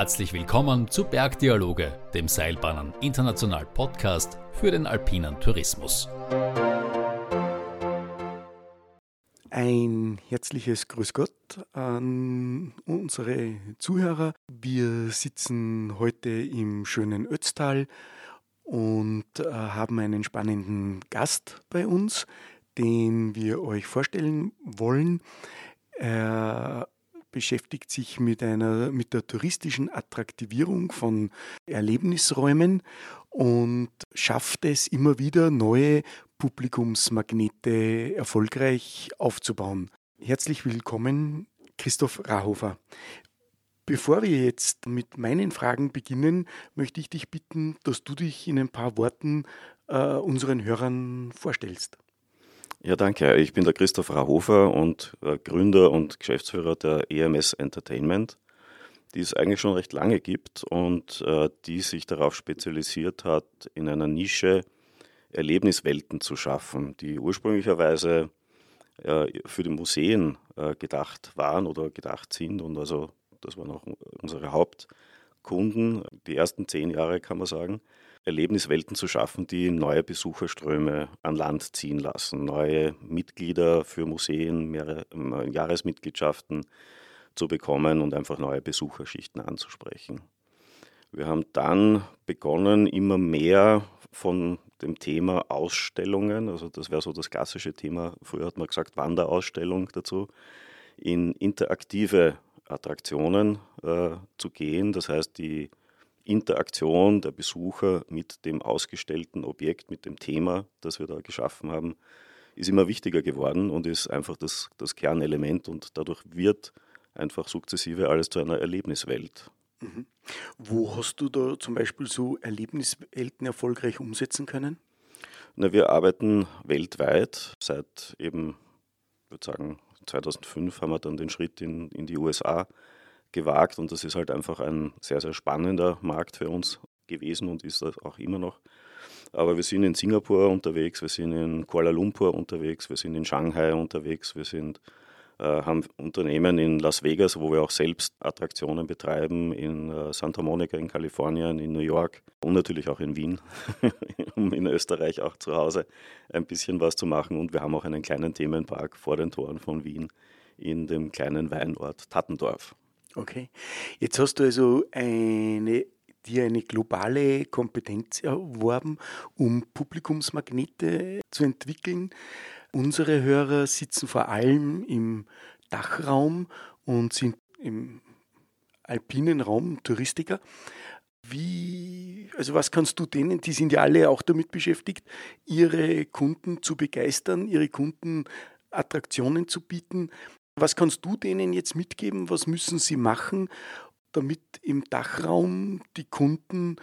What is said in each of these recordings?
Herzlich willkommen zu Bergdialoge, dem Seilbahnen International Podcast für den alpinen Tourismus. Ein herzliches Grüß Gott an unsere Zuhörer. Wir sitzen heute im schönen Ötztal und äh, haben einen spannenden Gast bei uns, den wir euch vorstellen wollen. Er beschäftigt sich mit einer mit der touristischen Attraktivierung von Erlebnisräumen und schafft es immer wieder neue Publikumsmagnete erfolgreich aufzubauen. Herzlich willkommen, Christoph Rahofer. Bevor wir jetzt mit meinen Fragen beginnen, möchte ich dich bitten, dass du dich in ein paar Worten äh, unseren Hörern vorstellst. Ja, danke. Ich bin der Christoph Rahofer und äh, Gründer und Geschäftsführer der EMS Entertainment, die es eigentlich schon recht lange gibt und äh, die sich darauf spezialisiert hat, in einer Nische Erlebniswelten zu schaffen, die ursprünglicherweise äh, für die Museen gedacht waren oder gedacht sind und also das waren auch unsere Hauptkunden, die ersten zehn Jahre kann man sagen. Erlebniswelten zu schaffen, die neue Besucherströme an Land ziehen lassen, neue Mitglieder für Museen, mehrere äh, Jahresmitgliedschaften zu bekommen und einfach neue Besucherschichten anzusprechen. Wir haben dann begonnen, immer mehr von dem Thema Ausstellungen, also das wäre so das klassische Thema, früher hat man gesagt Wanderausstellung dazu, in interaktive Attraktionen äh, zu gehen. Das heißt, die Interaktion der Besucher mit dem ausgestellten Objekt, mit dem Thema, das wir da geschaffen haben, ist immer wichtiger geworden und ist einfach das, das Kernelement und dadurch wird einfach sukzessive alles zu einer Erlebniswelt. Mhm. Wo hast du da zum Beispiel so Erlebniswelten erfolgreich umsetzen können? Na, wir arbeiten weltweit. Seit eben, ich würde sagen, 2005 haben wir dann den Schritt in, in die USA gewagt und das ist halt einfach ein sehr, sehr spannender Markt für uns gewesen und ist das auch immer noch. Aber wir sind in Singapur unterwegs, wir sind in Kuala Lumpur unterwegs, wir sind in Shanghai unterwegs, wir sind, äh, haben Unternehmen in Las Vegas, wo wir auch selbst Attraktionen betreiben, in äh, Santa Monica in Kalifornien, in New York und natürlich auch in Wien, um in Österreich auch zu Hause ein bisschen was zu machen. Und wir haben auch einen kleinen Themenpark vor den Toren von Wien in dem kleinen Weinort Tattendorf. Okay. Jetzt hast du also eine, dir eine globale Kompetenz erworben, um Publikumsmagnete zu entwickeln. Unsere Hörer sitzen vor allem im Dachraum und sind im alpinen Raum Touristiker. Wie, also was kannst du denen, die sind ja alle auch damit beschäftigt, ihre Kunden zu begeistern, ihre Kunden Attraktionen zu bieten. Was kannst du denen jetzt mitgeben? Was müssen sie machen, damit im Dachraum die Kunden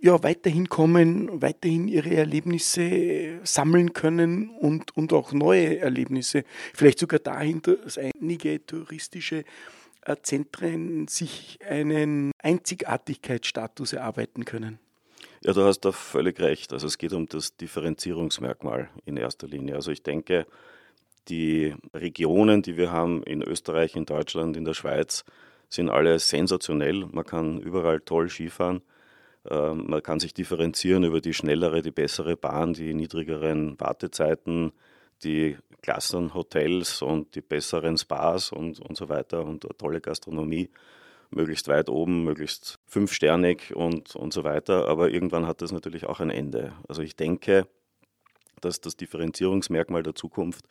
ja, weiterhin kommen, weiterhin ihre Erlebnisse sammeln können und, und auch neue Erlebnisse. Vielleicht sogar dahinter, dass einige touristische äh, Zentren sich einen Einzigartigkeitsstatus erarbeiten können. Ja, du hast da völlig recht. Also es geht um das Differenzierungsmerkmal in erster Linie. Also ich denke, die Regionen, die wir haben in Österreich, in Deutschland, in der Schweiz, sind alle sensationell. Man kann überall toll Skifahren. Ähm, man kann sich differenzieren über die schnellere, die bessere Bahn, die niedrigeren Wartezeiten, die klassen Hotels und die besseren Spas und, und so weiter und eine tolle Gastronomie. Möglichst weit oben, möglichst fünfsternig und, und so weiter. Aber irgendwann hat das natürlich auch ein Ende. Also ich denke, dass das Differenzierungsmerkmal der Zukunft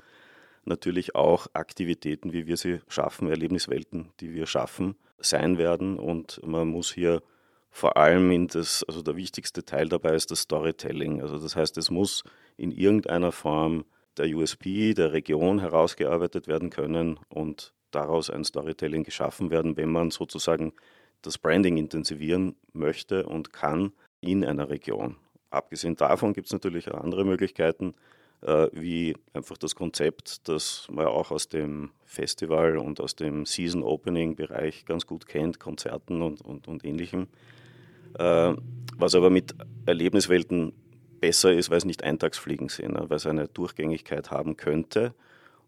natürlich auch Aktivitäten, wie wir sie schaffen, Erlebniswelten, die wir schaffen, sein werden. Und man muss hier vor allem in das, also der wichtigste Teil dabei ist das Storytelling. Also das heißt, es muss in irgendeiner Form der USP der Region herausgearbeitet werden können und daraus ein Storytelling geschaffen werden, wenn man sozusagen das Branding intensivieren möchte und kann in einer Region. Abgesehen davon gibt es natürlich auch andere Möglichkeiten, wie einfach das Konzept, das man auch aus dem Festival und aus dem Season Opening Bereich ganz gut kennt, Konzerten und, und, und ähnlichem. Äh, was aber mit Erlebniswelten besser ist, weil es nicht Eintagsfliegen sind, ne, weil es eine Durchgängigkeit haben könnte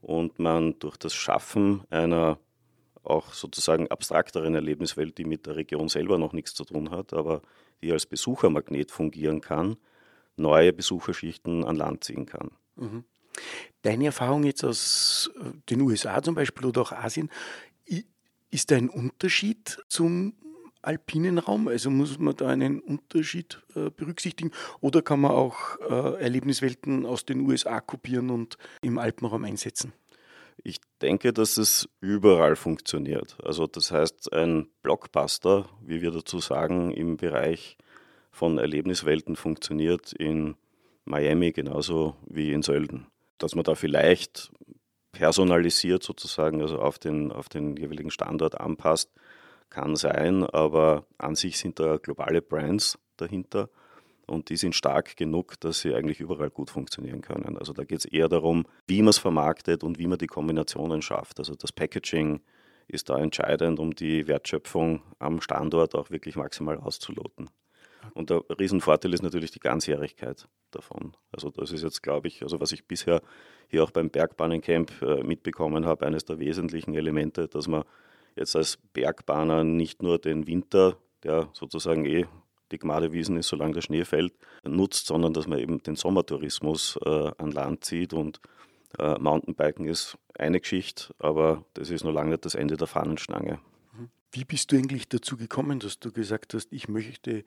und man durch das Schaffen einer auch sozusagen abstrakteren Erlebniswelt, die mit der Region selber noch nichts zu tun hat, aber die als Besuchermagnet fungieren kann, neue Besucherschichten an Land ziehen kann. Mhm. Deine Erfahrung jetzt aus äh, den USA zum Beispiel oder auch Asien, ist da ein Unterschied zum alpinen Raum? Also muss man da einen Unterschied äh, berücksichtigen oder kann man auch äh, Erlebniswelten aus den USA kopieren und im Alpenraum einsetzen? Ich denke, dass es überall funktioniert. Also das heißt, ein Blockbuster, wie wir dazu sagen, im Bereich von Erlebniswelten funktioniert in Miami genauso wie in Sölden. Dass man da vielleicht personalisiert sozusagen, also auf den, auf den jeweiligen Standort anpasst, kann sein, aber an sich sind da globale Brands dahinter und die sind stark genug, dass sie eigentlich überall gut funktionieren können. Also da geht es eher darum, wie man es vermarktet und wie man die Kombinationen schafft. Also das Packaging ist da entscheidend, um die Wertschöpfung am Standort auch wirklich maximal auszuloten. Und der Riesenvorteil ist natürlich die Ganzjährigkeit davon. Also das ist jetzt, glaube ich, also was ich bisher hier auch beim Bergbahnencamp äh, mitbekommen habe, eines der wesentlichen Elemente, dass man jetzt als Bergbahner nicht nur den Winter, der sozusagen eh die Gmadewiesen ist, solange der Schnee fällt, nutzt, sondern dass man eben den Sommertourismus äh, an Land zieht und äh, Mountainbiken ist eine Geschichte, aber das ist noch lange nicht das Ende der Fahnenstange. Wie bist du eigentlich dazu gekommen, dass du gesagt hast, ich möchte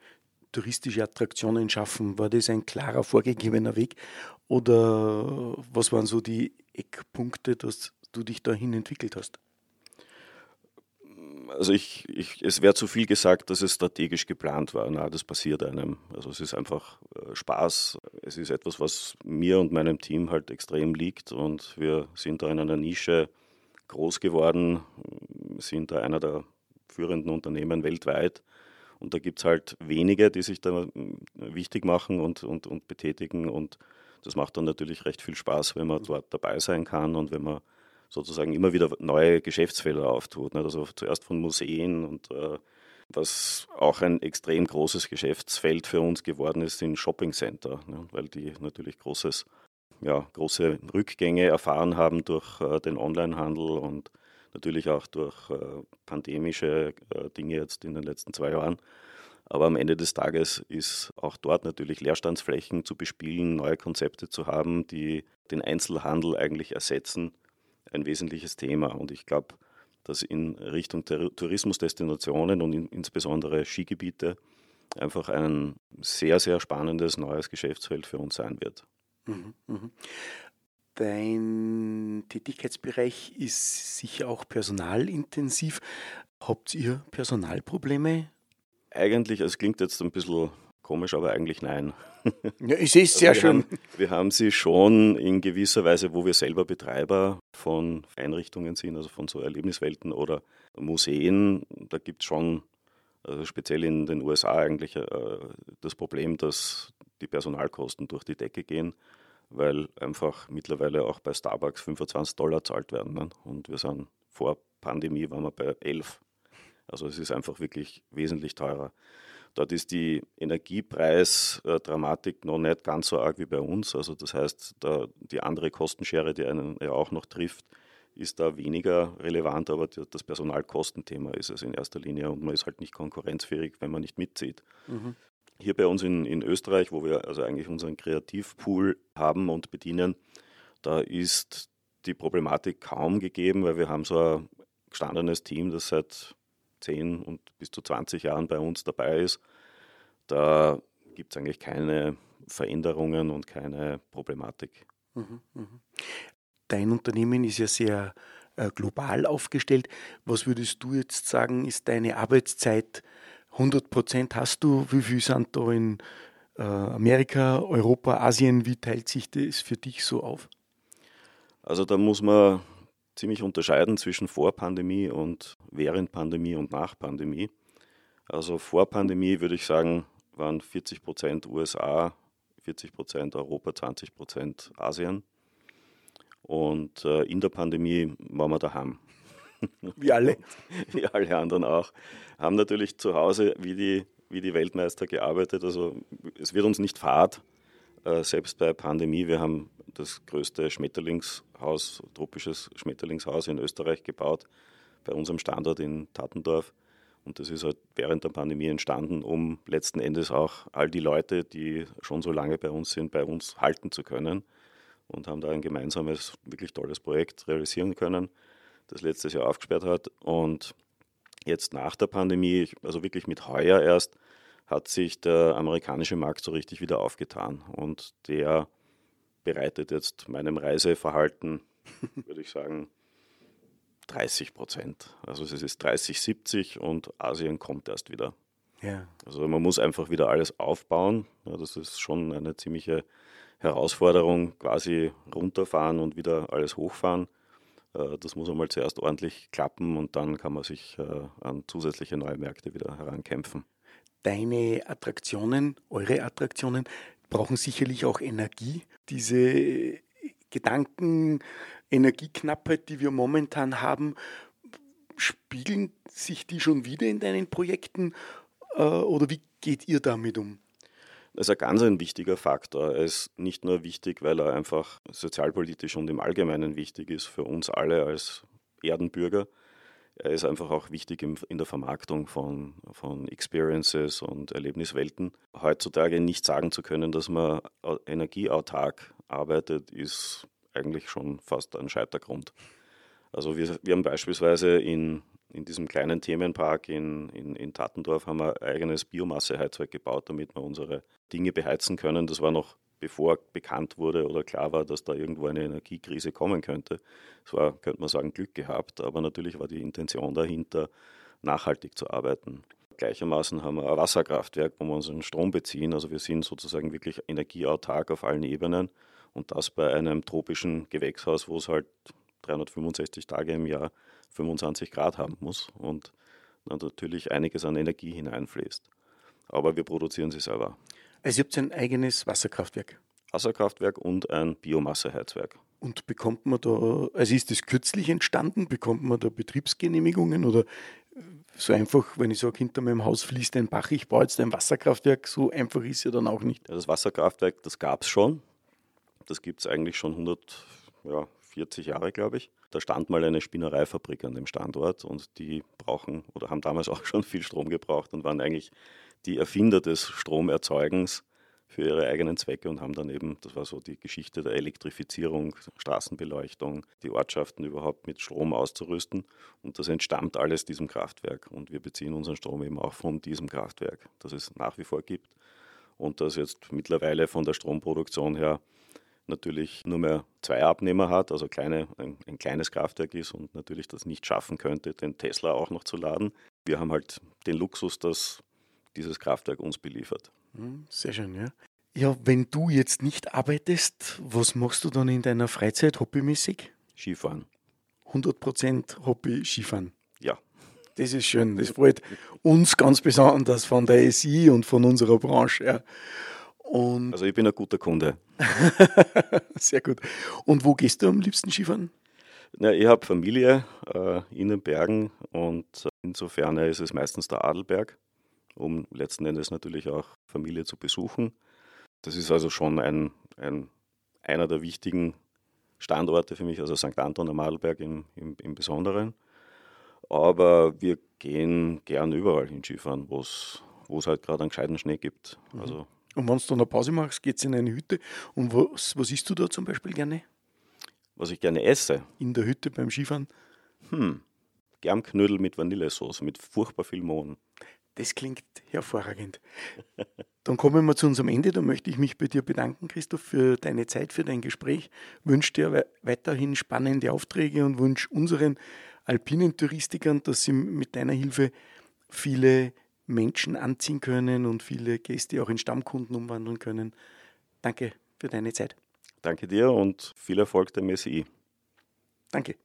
touristische Attraktionen schaffen? War das ein klarer vorgegebener Weg oder was waren so die Eckpunkte, dass du dich dahin entwickelt hast? also ich, ich, es wäre zu viel gesagt, dass es strategisch geplant war. Na, das passiert einem. Also es ist einfach äh, Spaß. Es ist etwas, was mir und meinem Team halt extrem liegt und wir sind da in einer Nische groß geworden, sind da einer der führenden Unternehmen weltweit. Und da gibt es halt wenige, die sich da äh, wichtig machen und, und, und betätigen. Und das macht dann natürlich recht viel Spaß, wenn man dort dabei sein kann und wenn man sozusagen immer wieder neue Geschäftsfelder auftut. Ne? Also zuerst von Museen und äh, was auch ein extrem großes Geschäftsfeld für uns geworden ist, sind Shoppingcenter, ne? weil die natürlich großes, ja, große Rückgänge erfahren haben durch äh, den Onlinehandel und natürlich auch durch äh, pandemische äh, Dinge jetzt in den letzten zwei Jahren. Aber am Ende des Tages ist auch dort natürlich Leerstandsflächen zu bespielen, neue Konzepte zu haben, die den Einzelhandel eigentlich ersetzen ein wesentliches Thema. Und ich glaube, dass in Richtung Tourismusdestinationen und in, insbesondere Skigebiete einfach ein sehr, sehr spannendes neues Geschäftsfeld für uns sein wird. Mhm, mhm. Dein Tätigkeitsbereich ist sicher auch personalintensiv. Habt ihr Personalprobleme? Eigentlich, es klingt jetzt ein bisschen komisch, aber eigentlich nein. Ja, ich sehe es sehr also schön. Haben, wir haben sie schon in gewisser Weise, wo wir selber Betreiber von Einrichtungen sind, also von so Erlebniswelten oder Museen. Da gibt es schon, also speziell in den USA eigentlich, äh, das Problem, dass die Personalkosten durch die Decke gehen, weil einfach mittlerweile auch bei Starbucks 25 Dollar zahlt werden. Ne? Und wir sind vor Pandemie waren wir bei 11. Also es ist einfach wirklich wesentlich teurer. Dort ist die Energiepreisdramatik noch nicht ganz so arg wie bei uns. Also das heißt, da die andere Kostenschere, die einen ja auch noch trifft, ist da weniger relevant, aber das Personalkostenthema ist es in erster Linie und man ist halt nicht konkurrenzfähig, wenn man nicht mitzieht. Mhm. Hier bei uns in, in Österreich, wo wir also eigentlich unseren Kreativpool haben und bedienen, da ist die Problematik kaum gegeben, weil wir haben so ein gestandenes Team, das seit 10 und bis zu 20 Jahren bei uns dabei ist, da gibt es eigentlich keine Veränderungen und keine Problematik. Mhm, mh. Dein Unternehmen ist ja sehr äh, global aufgestellt. Was würdest du jetzt sagen, ist deine Arbeitszeit 100 Prozent? Hast du, wie viel sind da in äh, Amerika, Europa, Asien? Wie teilt sich das für dich so auf? Also da muss man ziemlich unterscheiden zwischen vor Pandemie und während Pandemie und nach Pandemie. Also vor Pandemie würde ich sagen, waren 40 Prozent USA, 40 Prozent Europa, 20 Prozent Asien. Und äh, in der Pandemie waren wir daheim. Wie alle. wie alle anderen auch. Haben natürlich zu Hause wie die, wie die Weltmeister gearbeitet. Also es wird uns nicht fad, äh, selbst bei Pandemie. Wir haben das größte Schmetterlingshaus, tropisches Schmetterlingshaus in Österreich gebaut bei unserem Standort in Tattendorf. Und das ist halt während der Pandemie entstanden, um letzten Endes auch all die Leute, die schon so lange bei uns sind, bei uns halten zu können. Und haben da ein gemeinsames, wirklich tolles Projekt realisieren können, das letztes Jahr aufgesperrt hat. Und jetzt nach der Pandemie, also wirklich mit heuer erst, hat sich der amerikanische Markt so richtig wieder aufgetan. Und der bereitet jetzt meinem Reiseverhalten, würde ich sagen, 30 Prozent. Also es ist 30, 70 und Asien kommt erst wieder. Ja. Also man muss einfach wieder alles aufbauen. Ja, das ist schon eine ziemliche Herausforderung, quasi runterfahren und wieder alles hochfahren. Äh, das muss einmal zuerst ordentlich klappen und dann kann man sich äh, an zusätzliche neue Märkte wieder herankämpfen. Deine Attraktionen, eure Attraktionen brauchen sicherlich auch Energie. Diese Gedanken, Energieknappheit, die wir momentan haben, spiegeln sich die schon wieder in deinen Projekten äh, oder wie geht ihr damit um? Das ist ein ganz ein wichtiger Faktor. Er ist nicht nur wichtig, weil er einfach sozialpolitisch und im Allgemeinen wichtig ist für uns alle als Erdenbürger. Er ist einfach auch wichtig in der Vermarktung von, von Experiences und Erlebniswelten. Heutzutage nicht sagen zu können, dass man energieautark arbeitet, ist eigentlich schon fast ein Scheitergrund. Also wir, wir haben beispielsweise in, in diesem kleinen Themenpark in, in, in Tattendorf haben wir ein eigenes Biomasseheizwerk gebaut, damit wir unsere Dinge beheizen können. Das war noch bevor bekannt wurde oder klar war, dass da irgendwo eine Energiekrise kommen könnte. Es war, könnte man sagen, Glück gehabt, aber natürlich war die Intention dahinter, nachhaltig zu arbeiten. Gleichermaßen haben wir ein Wasserkraftwerk, wo wir unseren Strom beziehen. Also wir sind sozusagen wirklich energieautark auf allen Ebenen. Und das bei einem tropischen Gewächshaus, wo es halt 365 Tage im Jahr 25 Grad haben muss und dann natürlich einiges an Energie hineinfließt. Aber wir produzieren sie selber. Also ihr habt ein eigenes Wasserkraftwerk? Wasserkraftwerk und ein Biomasseheizwerk. Und bekommt man da, also ist das kürzlich entstanden, bekommt man da Betriebsgenehmigungen oder so einfach, wenn ich sage, hinter meinem Haus fließt ein Bach, ich baue jetzt ein Wasserkraftwerk, so einfach ist ja dann auch nicht. Ja, das Wasserkraftwerk, das gab es schon, das gibt es eigentlich schon 140 Jahre, glaube ich. Da stand mal eine Spinnereifabrik an dem Standort und die brauchen oder haben damals auch schon viel Strom gebraucht und waren eigentlich die Erfinder des Stromerzeugens für ihre eigenen Zwecke und haben dann eben, das war so die Geschichte der Elektrifizierung, Straßenbeleuchtung, die Ortschaften überhaupt mit Strom auszurüsten. Und das entstammt alles diesem Kraftwerk. Und wir beziehen unseren Strom eben auch von diesem Kraftwerk, das es nach wie vor gibt. Und das jetzt mittlerweile von der Stromproduktion her natürlich nur mehr zwei Abnehmer hat, also kleine, ein, ein, kleines Kraftwerk ist und natürlich das nicht schaffen könnte, den Tesla auch noch zu laden. Wir haben halt den Luxus, dass dieses Kraftwerk uns beliefert. Hm, sehr schön, ja. Ja, wenn du jetzt nicht arbeitest, was machst du dann in deiner Freizeit hobbymäßig? Skifahren. 100% Hobby Skifahren. Ja. Das ist schön. Das freut uns ganz besonders von der SI und von unserer Branche. Ja. Und also ich bin ein guter Kunde. Sehr gut. Und wo gehst du am liebsten Skifahren? Ja, ich habe Familie äh, in den Bergen und äh, insofern ist es meistens der Adelberg, um letzten Endes natürlich auch Familie zu besuchen. Das ist also schon ein, ein, einer der wichtigen Standorte für mich, also St. Anton am Adelberg im, im, im Besonderen. Aber wir gehen gern überall hin Skifahren, wo es halt gerade einen gescheiten Schnee gibt. Mhm. Also und wenn du dann eine Pause machst, geht es in eine Hütte. Und was, was isst du da zum Beispiel gerne? Was ich gerne esse? In der Hütte beim Skifahren? Hm, Germknödel mit Vanillesoße, mit furchtbar viel Mohn. Das klingt hervorragend. Dann kommen wir zu unserem Ende. Da möchte ich mich bei dir bedanken, Christoph, für deine Zeit, für dein Gespräch. Wünsche dir weiterhin spannende Aufträge und wünsche unseren alpinen Touristikern, dass sie mit deiner Hilfe viele Menschen anziehen können und viele Gäste auch in Stammkunden umwandeln können. Danke für deine Zeit. Danke dir und viel Erfolg der Messi. Danke.